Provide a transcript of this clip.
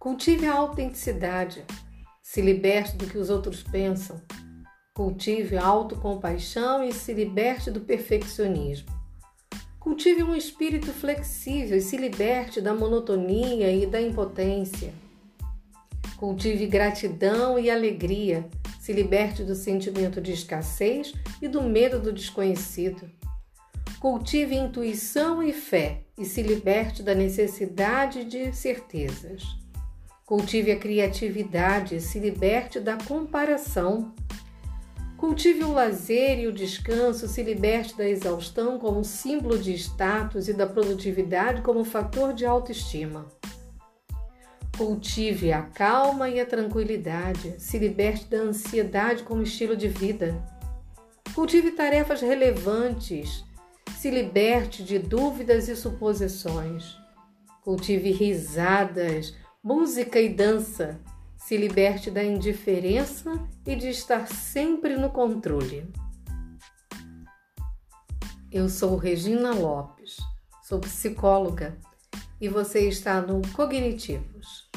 Cultive a autenticidade, se liberte do que os outros pensam. Cultive a autocompaixão e se liberte do perfeccionismo. Cultive um espírito flexível e se liberte da monotonia e da impotência. Cultive gratidão e alegria, se liberte do sentimento de escassez e do medo do desconhecido. Cultive intuição e fé e se liberte da necessidade de certezas. Cultive a criatividade se liberte da comparação. Cultive o lazer e o descanso, se liberte da exaustão como símbolo de status e da produtividade como fator de autoestima. Cultive a calma e a tranquilidade, se liberte da ansiedade como estilo de vida. Cultive tarefas relevantes, se liberte de dúvidas e suposições. Cultive risadas, música e dança. Se liberte da indiferença e de estar sempre no controle. Eu sou Regina Lopes, sou psicóloga e você está no Cognitivos.